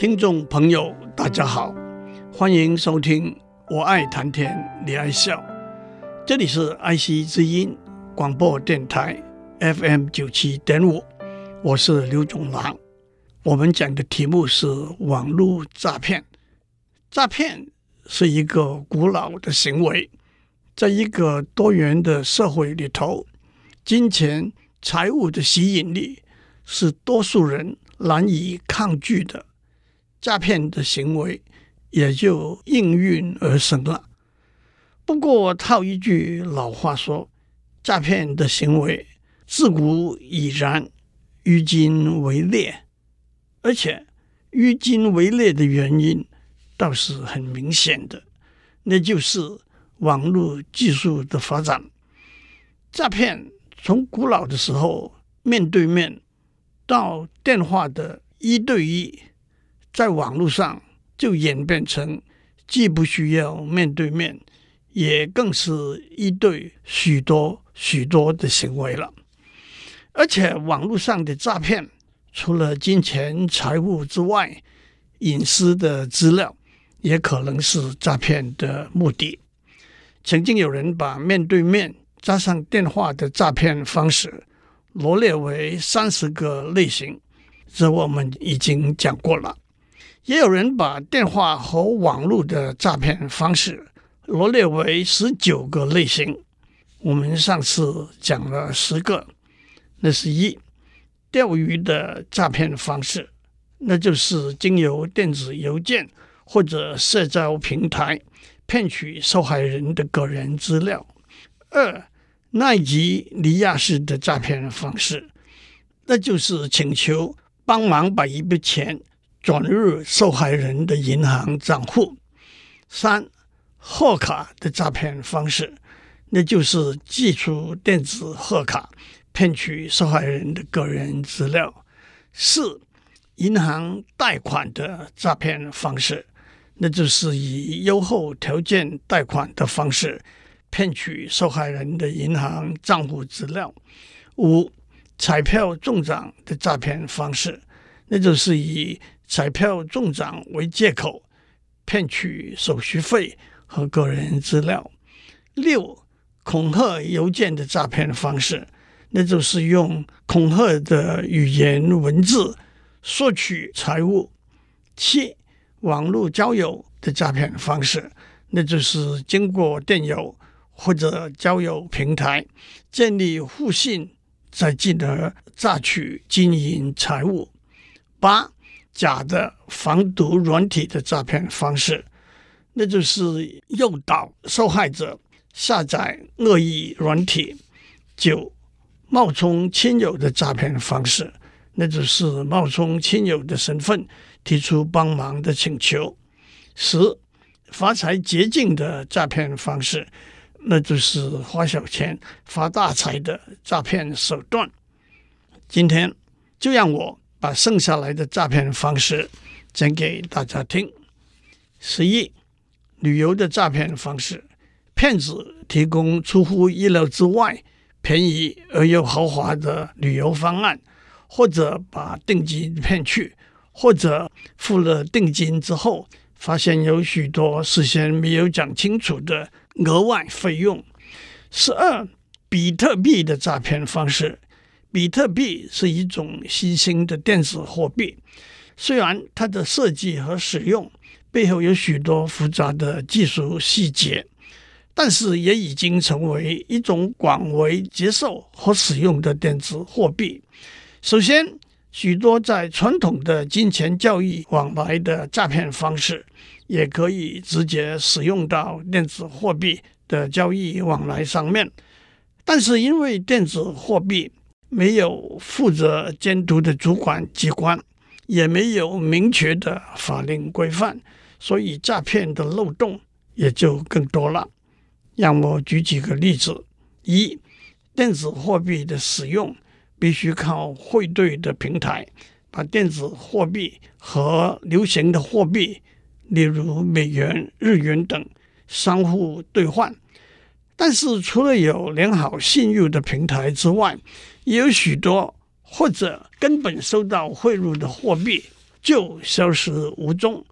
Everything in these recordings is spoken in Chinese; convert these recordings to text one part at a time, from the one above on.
听众朋友，大家好，欢迎收听《我爱谈天，你爱笑》，这里是爱惜之音广播电台 FM 九七点五，我是刘总郎。我们讲的题目是网络诈骗。诈骗是一个古老的行为，在一个多元的社会里头，金钱、财物的吸引力是多数人难以抗拒的。诈骗的行为也就应运而生了。不过套一句老话说，诈骗的行为自古已然，于今为烈。而且于今为烈的原因倒是很明显的，那就是网络技术的发展。诈骗从古老的时候面对面，到电话的一对一。在网络上就演变成既不需要面对面，也更是一对许多许多的行为了。而且网络上的诈骗，除了金钱财物之外，隐私的资料也可能是诈骗的目的。曾经有人把面对面加上电话的诈骗方式罗列为三十个类型，这我们已经讲过了。也有人把电话和网络的诈骗方式罗列为十九个类型。我们上次讲了十个，那是一钓鱼的诈骗方式，那就是经由电子邮件或者社交平台骗取受害人的个人资料；二奈及尼亚式的诈骗方式，那就是请求帮忙把一笔钱。转入受害人的银行账户。三、贺卡的诈骗方式，那就是寄出电子贺卡，骗取受害人的个人资料。四、银行贷款的诈骗方式，那就是以优厚条件贷款的方式，骗取受害人的银行账户资料。五、彩票中奖的诈骗方式，那就是以彩票中奖为借口，骗取手续费和个人资料。六、恐吓邮件的诈骗方式，那就是用恐吓的语言文字索取财物。七、网络交友的诈骗方式，那就是经过电邮或者交友平台建立互信，再进而诈取金银财物。八、假的防毒软体的诈骗方式，那就是诱导受害者下载恶意软体；九、冒充亲友的诈骗方式，那就是冒充亲友的身份提出帮忙的请求；十、发财捷径的诈骗方式，那就是花小钱发大财的诈骗手段。今天就让我。把剩下来的诈骗方式讲给大家听。十一，旅游的诈骗方式，骗子提供出乎意料之外便宜而又豪华的旅游方案，或者把定金骗去，或者付了定金之后，发现有许多事先没有讲清楚的额外费用。十二，比特币的诈骗方式。比特币是一种新兴的电子货币，虽然它的设计和使用背后有许多复杂的技术细节，但是也已经成为一种广为接受和使用的电子货币。首先，许多在传统的金钱交易往来的诈骗方式，也可以直接使用到电子货币的交易往来上面，但是因为电子货币没有负责监督的主管机关，也没有明确的法令规范，所以诈骗的漏洞也就更多了。让我举几个例子：一、电子货币的使用必须靠汇兑的平台，把电子货币和流行的货币，例如美元、日元等，相互兑换。但是，除了有良好信誉的平台之外，也有许多或者根本收到贿赂的货币就消失无踪，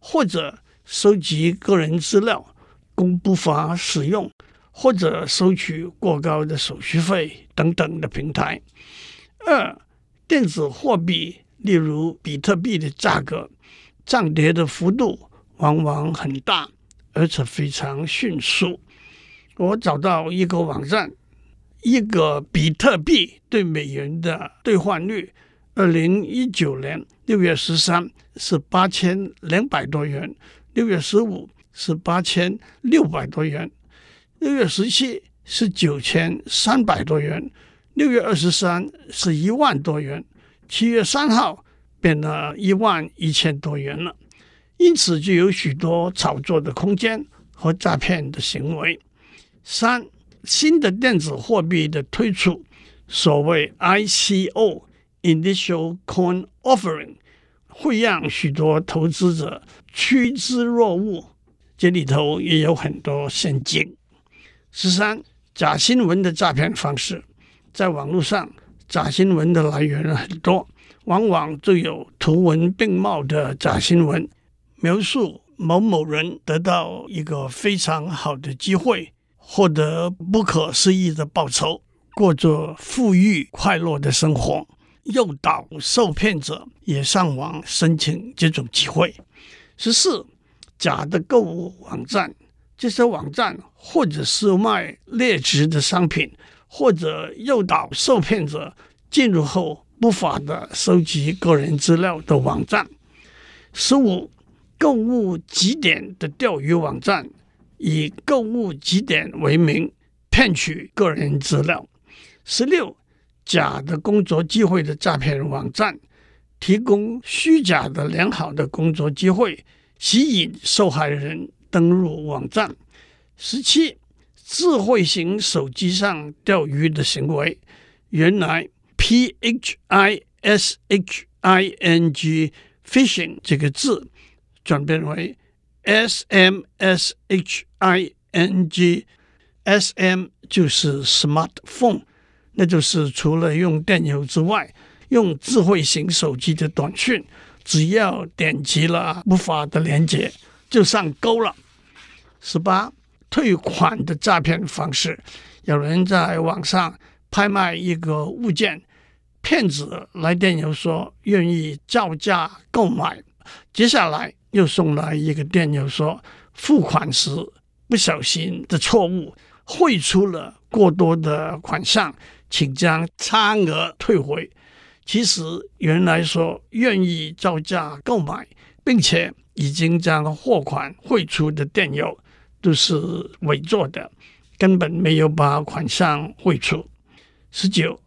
或者收集个人资料供不法使用，或者收取过高的手续费等等的平台。二、电子货币，例如比特币的价格涨跌的幅度往往很大，而且非常迅速。我找到一个网站，一个比特币对美元的兑换率，二零一九年六月十三是八千两百多元，六月十五是八千六百多元，六月十七是九千三百多元，六月二十三是一万多元，七月三号变了一万一千多元了。因此，就有许多炒作的空间和诈骗的行为。三、新的电子货币的推出，所谓 ICO（Initial Coin Offering） 会让许多投资者趋之若鹜，这里头也有很多陷阱。十三、假新闻的诈骗方式，在网络上，假新闻的来源很多，往往就有图文并茂的假新闻，描述某某人得到一个非常好的机会。获得不可思议的报酬，过着富裕快乐的生活，诱导受骗者也上网申请这种机会。十四，假的购物网站，这些网站或者是卖劣质的商品，或者诱导受骗者进入后不法的收集个人资料的网站。十五，购物集点的钓鱼网站。以购物集点为名骗取个人资料。十六，假的工作机会的诈骗网站，提供虚假的良好的工作机会，吸引受害人登入网站。十七，智慧型手机上钓鱼的行为，原来 P H I S H I N G phishing 这个字转变为。S M S H I N G，S M 就是 smartphone，那就是除了用电邮之外，用智慧型手机的短讯，只要点击了不法的链接，就上钩了。十八，退款的诈骗方式，有人在网上拍卖一个物件，骗子来电邮说愿意照价购买，接下来。又送来一个电邮说，付款时不小心的错误汇出了过多的款项，请将差额退回。其实原来说愿意照价购买，并且已经将货款汇出的电邮都是伪造的，根本没有把款项汇出。十九，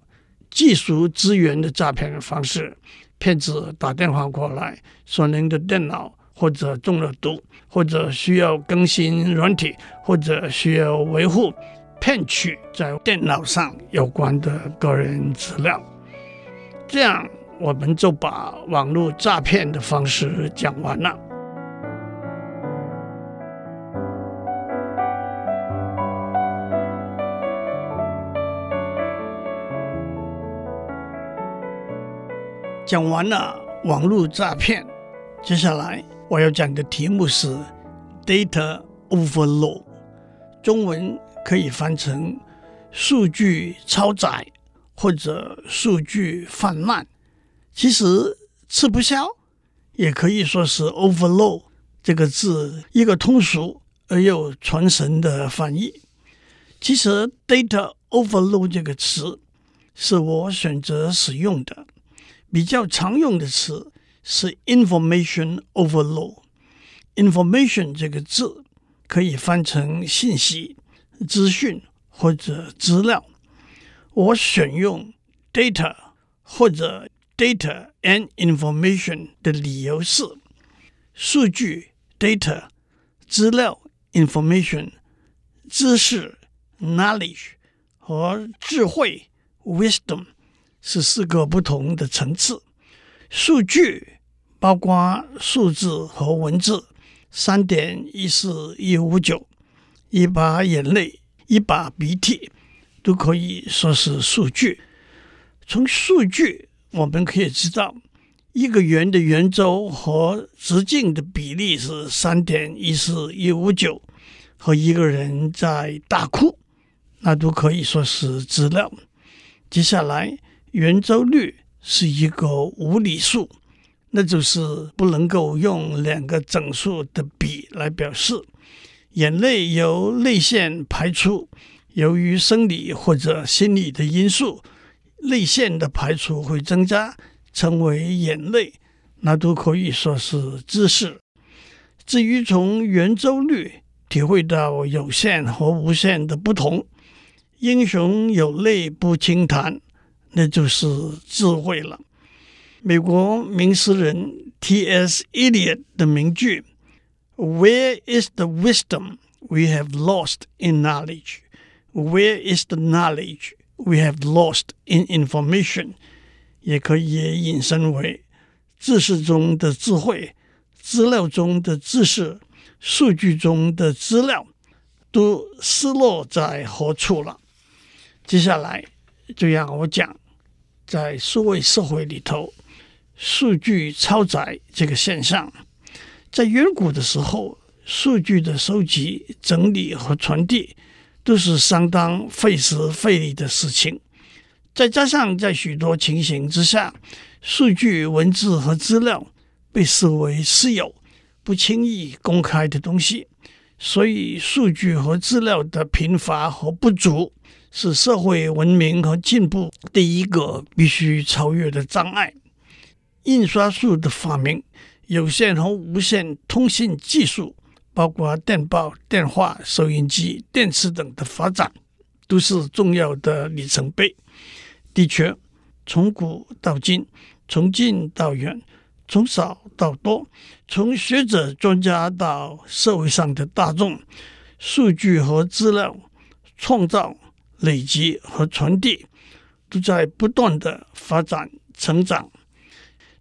技术资源的诈骗方式，骗子打电话过来说您的电脑。或者中了毒，或者需要更新软体，或者需要维护，骗取在电脑上有关的个人资料。这样，我们就把网络诈骗的方式讲完了。讲完了网络诈骗，接下来。我要讲的题目是 data overload，中文可以翻成数据超载或者数据泛滥。其实吃不消，也可以说是 overload 这个字一个通俗而又传神的翻译。其实 data overload 这个词是我选择使用的，比较常用的词。是 information overload。information 这个字可以翻成信息、资讯或者资料。我选用 data 或者 data and information 的理由是：数据 data、资料 information、知识 knowledge 和智慧 wisdom 是四个不同的层次。数据。包括数字和文字，三点一四一五九，一把眼泪，一把鼻涕，都可以说是数据。从数据我们可以知道，一个圆的圆周和直径的比例是三点一四一五九，和一个人在大哭，那都可以说是资料。接下来，圆周率是一个无理数，那就是不能够用两个整数的比来表示。眼泪由泪腺排出，由于生理或者心理的因素，泪腺的排出会增加。称为眼泪，那都可以说是知识。至于从圆周率体会到有限和无限的不同，英雄有泪不轻弹，那就是智慧了。美国名诗人 T.S. Eliot 的名句：“Where is the wisdom we have lost in knowledge? Where is the knowledge we have lost in information?” 也可以引申为知识中的智慧、资料中的知识、数据中的资料都失落在何处了。接下来就让我讲，在数位社会里头，数据超载这个现象，在远古的时候，数据的收集、整理和传递都是相当费时费力的事情。再加上在许多情形之下，数据、文字和资料被视为私有、不轻易公开的东西，所以数据和资料的贫乏和不足是社会文明和进步第一个必须超越的障碍。印刷术的发明、有线和无线通信技术，包括电报、电话、收音机、电池等的发展，都是重要的里程碑。的确，从古到今，从近到远，从少到多，从学者专家到社会上的大众，数据和资料创造、累积和传递，都在不断的发展成长。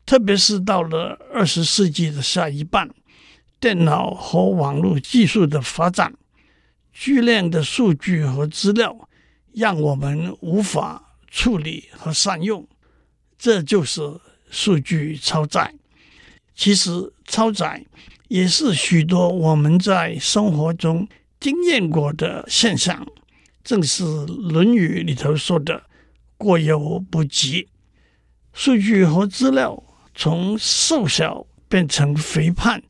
特别是到了二十世纪的下一半，电脑和网络技术的发展，巨量的数据和资料，让我们无法。处理和善用，这就是数据超载。其实超载也是许多我们在生活中经验过的现象，正是《论语》里头说的“过犹不及”。数据和资料从瘦小变成肥胖，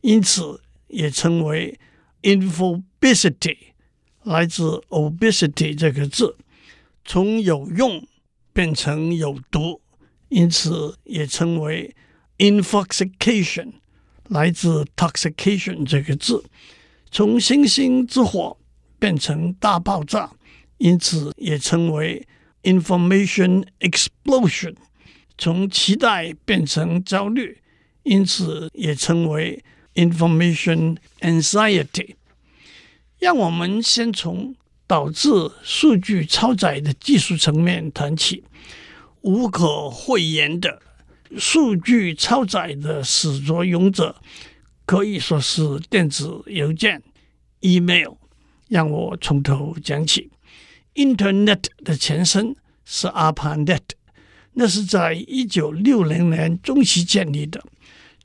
因此也称为 “infobesity”，来自 “obesity” 这个字。从有用变成有毒，因此也称为 infoxication，来自 toxication 这个字。从星星之火变成大爆炸，因此也称为 information explosion。从期待变成焦虑，因此也称为 information anxiety。让我们先从。导致数据超载的技术层面谈起，无可讳言的，数据超载的始作俑者可以说是电子邮件 （email）。让我从头讲起，Internet 的前身是 ARPANET，那是在一九六零年中期建立的。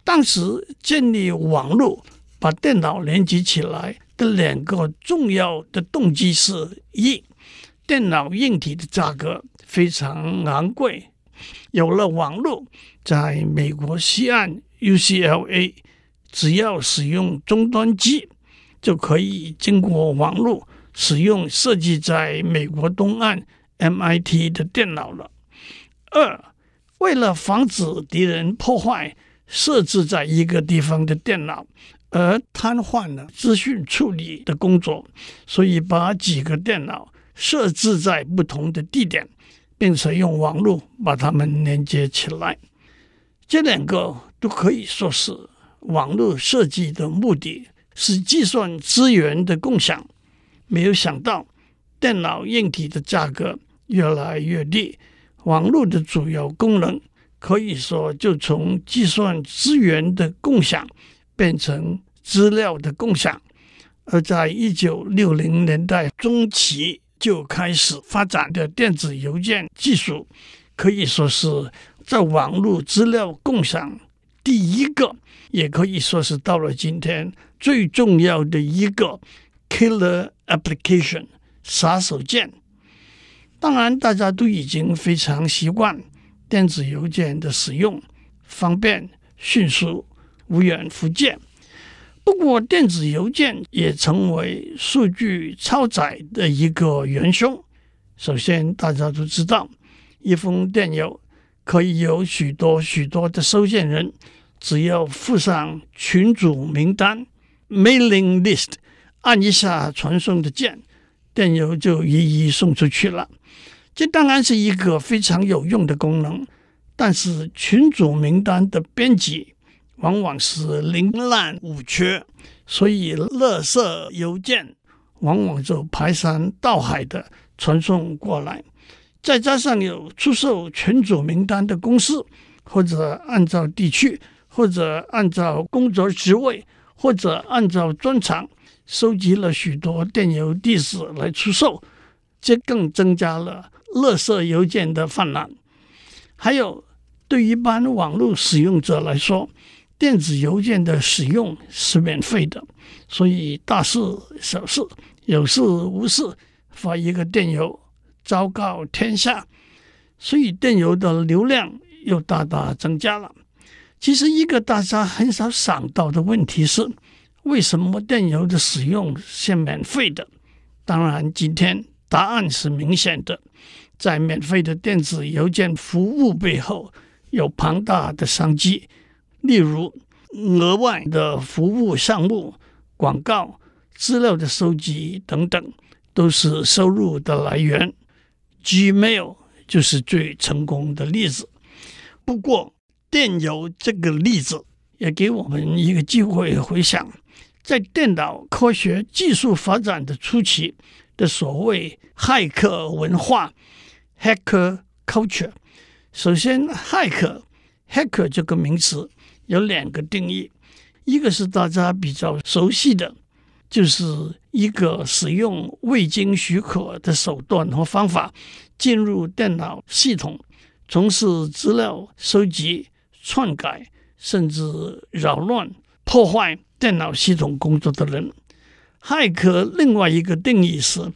当时建立网络，把电脑连接起来。的两个重要的动机是：一，电脑硬体的价格非常昂贵，有了网络，在美国西岸 UCLA，只要使用终端机，就可以经过网络使用设计在美国东岸 MIT 的电脑了。二，为了防止敌人破坏设置在一个地方的电脑。而瘫痪了资讯处理的工作，所以把几个电脑设置在不同的地点，并且用网络把它们连接起来。这两个都可以说是网络设计的目的是计算资源的共享。没有想到，电脑硬体的价格越来越低，网络的主要功能可以说就从计算资源的共享。变成资料的共享，而在一九六零年代中期就开始发展的电子邮件技术，可以说是在网络资料共享第一个，也可以说是到了今天最重要的一个 killer application 杀手锏。当然，大家都已经非常习惯电子邮件的使用，方便、迅速、无远弗届。不过，电子邮件也成为数据超载的一个元凶。首先，大家都知道，一封电邮可以有许多许多的收件人，只要附上群组名单 （mailing list），按一下传送的键，电邮就一一送出去了。这当然是一个非常有用的功能，但是群组名单的编辑往往是零乱无缺，所以垃圾邮件往往就排山倒海的传送过来。再加上有出售群组名单的公司，或者按照地区，或者按照工作职位，或者按照专长，收集了许多电邮地址来出售，这更增加了。垃圾邮件的泛滥，还有对一般网络使用者来说，电子邮件的使用是免费的，所以大事小事、有事无事发一个电邮，昭告天下，所以电邮的流量又大大增加了。其实，一个大家很少想到的问题是，为什么电邮的使用是免费的？当然，今天答案是明显的。在免费的电子邮件服务背后，有庞大的商机，例如额外的服务项目、广告、资料的收集等等，都是收入的来源。Gmail 就是最成功的例子。不过，电邮这个例子也给我们一个机会回想，在电脑科学技术发展的初期的所谓骇客文化。Hacker culture，首先，hacker，hacker 这个名词有两个定义，一个是大家比较熟悉的，就是一个使用未经许可的手段和方法进入电脑系统，从事资料收集、篡改，甚至扰乱、破坏电脑系统工作的人。骇客另外一个定义是。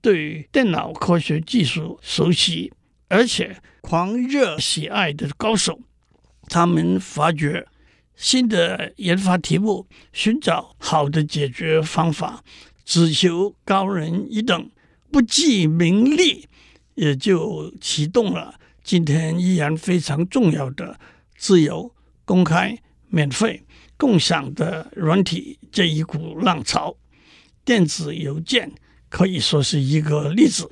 对电脑科学技术熟悉而且狂热喜爱的高手，他们发掘新的研发题目，寻找好的解决方法，只求高人一等，不计名利，也就启动了今天依然非常重要的自由、公开、免费、共享的软体这一股浪潮。电子邮件。可以说是一个例子。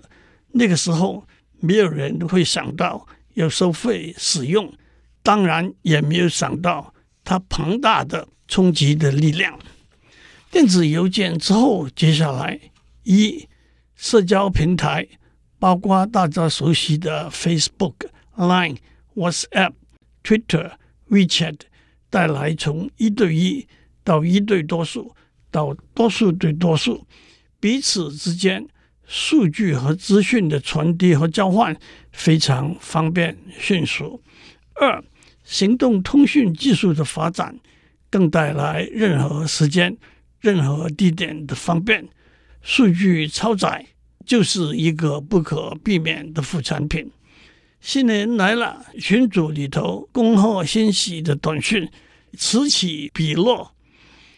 那个时候，没有人会想到要收费使用，当然也没有想到它庞大的冲击的力量。电子邮件之后，接下来一社交平台，包括大家熟悉的 Facebook、Line、WhatsApp、Twitter、WeChat，带来从一对一到一对多数，到多数对多数。彼此之间数据和资讯的传递和交换非常方便迅速。二，行动通讯技术的发展更带来任何时间、任何地点的方便。数据超载就是一个不可避免的副产品。新年来了，群组里头恭贺新喜的短讯此起彼落，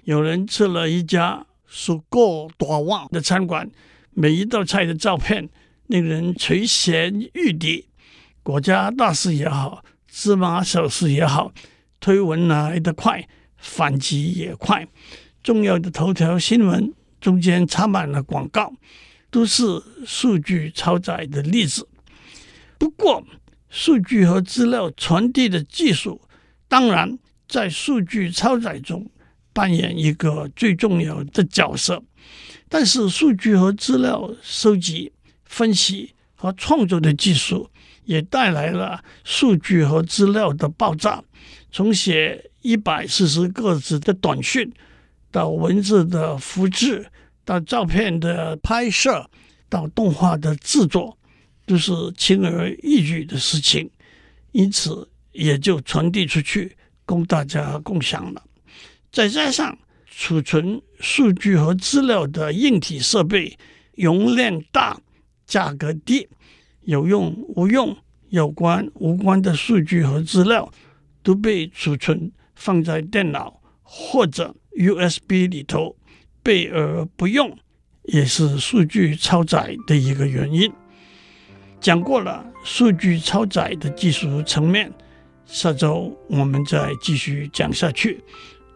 有人吃了一家。数过多旺的餐馆，每一道菜的照片令人垂涎欲滴。国家大事也好，芝麻小事也好，推文来得快，反击也快。重要的头条新闻中间插满了广告，都是数据超载的例子。不过，数据和资料传递的技术，当然在数据超载中。扮演一个最重要的角色，但是数据和资料收集、分析和创作的技术也带来了数据和资料的爆炸。从写一百四十个字的短讯，到文字的复制，到照片的拍摄，到动画的制作，都是轻而易举的事情。因此，也就传递出去供大家共享了。再加上储存数据和资料的硬体设备容量大、价格低，有用无用、有关无关的数据和资料都被储存放在电脑或者 USB 里头，备而不用，也是数据超载的一个原因。讲过了数据超载的技术层面，下周我们再继续讲下去。